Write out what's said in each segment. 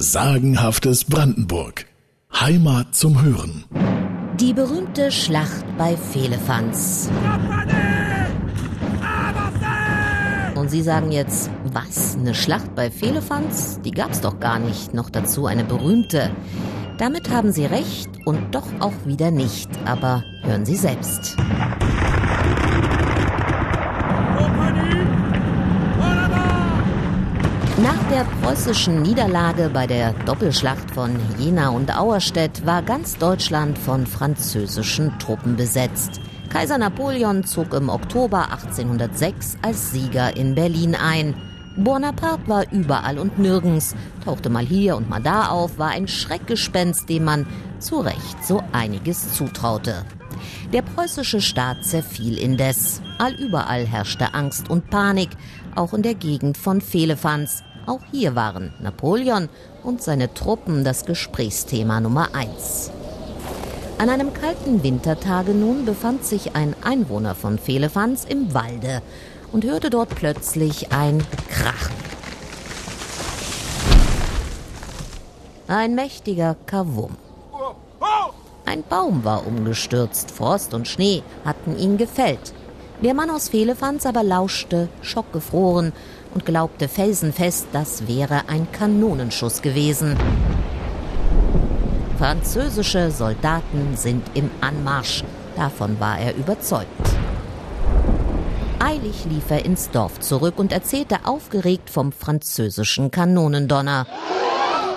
Sagenhaftes Brandenburg. Heimat zum Hören. Die berühmte Schlacht bei Fehlefanz. Und Sie sagen jetzt, was? Eine Schlacht bei Fehlefanz? Die gab's doch gar nicht. Noch dazu eine berühmte. Damit haben Sie recht und doch auch wieder nicht. Aber hören Sie selbst. Der preußischen Niederlage bei der Doppelschlacht von Jena und Auerstedt war ganz Deutschland von französischen Truppen besetzt. Kaiser Napoleon zog im Oktober 1806 als Sieger in Berlin ein. Bonaparte war überall und nirgends, tauchte mal hier und mal da auf, war ein Schreckgespenst, dem man zu Recht so einiges zutraute. Der preußische Staat zerfiel indes. Allüberall herrschte Angst und Panik, auch in der Gegend von Fehlefanz. Auch hier waren Napoleon und seine Truppen das Gesprächsthema Nummer eins. An einem kalten Wintertage nun befand sich ein Einwohner von Fehlefanz im Walde und hörte dort plötzlich ein Krachen. Ein mächtiger Kavum. Ein Baum war umgestürzt, Frost und Schnee hatten ihn gefällt. Der Mann aus Fehlefanz aber lauschte, schockgefroren und glaubte felsenfest, das wäre ein Kanonenschuss gewesen. Französische Soldaten sind im Anmarsch, davon war er überzeugt. Eilig lief er ins Dorf zurück und erzählte aufgeregt vom französischen Kanonendonner.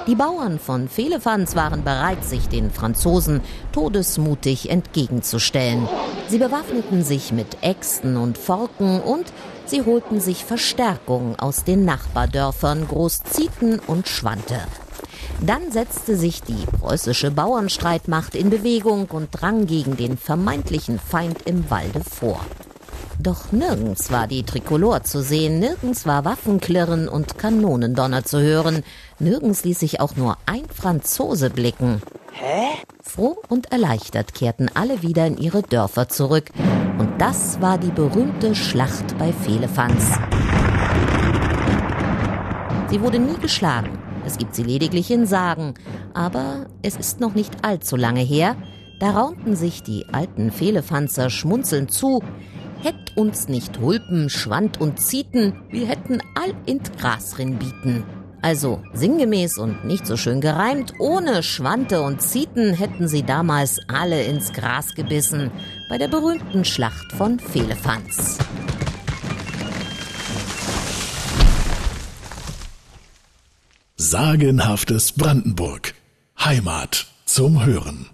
Die Bauern von Fehlefanz waren bereit, sich den Franzosen todesmutig entgegenzustellen. Sie bewaffneten sich mit Äxten und Forken und sie holten sich Verstärkung aus den Nachbardörfern Großzieten und Schwante. Dann setzte sich die preußische Bauernstreitmacht in Bewegung und drang gegen den vermeintlichen Feind im Walde vor. Doch nirgends war die Trikolor zu sehen, nirgends war Waffenklirren und Kanonendonner zu hören, nirgends ließ sich auch nur ein Franzose blicken. Hä? Froh und erleichtert kehrten alle wieder in ihre Dörfer zurück. Und das war die berühmte Schlacht bei Fehlefanz. Sie wurde nie geschlagen. Es gibt sie lediglich in Sagen. Aber es ist noch nicht allzu lange her. Da raunten sich die alten Fehlefanzer schmunzelnd zu. Hätt uns nicht Hulpen, Schwand und Zieten, wir hätten all int Gras bieten. Also sinngemäß und nicht so schön gereimt, ohne Schwante und Zieten hätten sie damals alle ins Gras gebissen, bei der berühmten Schlacht von Fehlefanz. Sagenhaftes Brandenburg. Heimat zum Hören.